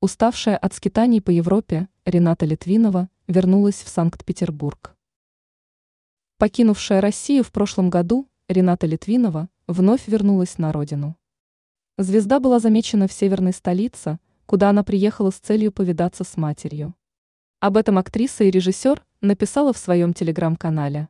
Уставшая от скитаний по Европе, Рената Литвинова вернулась в Санкт-Петербург. Покинувшая Россию в прошлом году, Рената Литвинова вновь вернулась на родину. Звезда была замечена в северной столице, куда она приехала с целью повидаться с матерью. Об этом актриса и режиссер написала в своем телеграм-канале.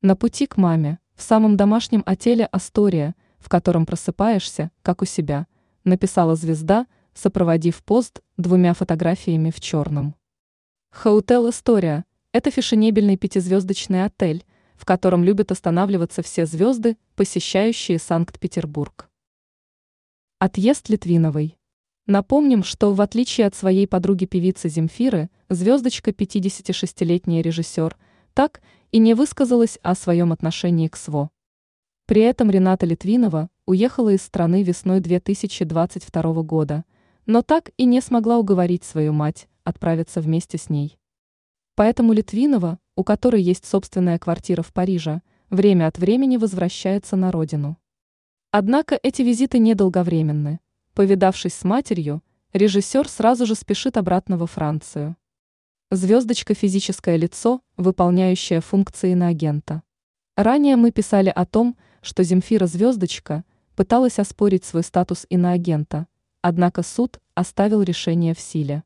На пути к маме, в самом домашнем отеле «Астория», в котором просыпаешься, как у себя, написала звезда, сопроводив пост двумя фотографиями в черном. Хаутел История – это фешенебельный пятизвездочный отель, в котором любят останавливаться все звезды, посещающие Санкт-Петербург. Отъезд Литвиновой. Напомним, что в отличие от своей подруги-певицы Земфиры, звездочка 56-летняя режиссер так и не высказалась о своем отношении к СВО. При этом Рената Литвинова уехала из страны весной 2022 года – но так и не смогла уговорить свою мать отправиться вместе с ней. Поэтому Литвинова, у которой есть собственная квартира в Париже, время от времени возвращается на родину. Однако эти визиты недолговременны. Повидавшись с матерью, режиссер сразу же спешит обратно во Францию. Звездочка – физическое лицо, выполняющее функции иноагента. Ранее мы писали о том, что Земфира Звездочка пыталась оспорить свой статус иноагента – Однако суд оставил решение в силе.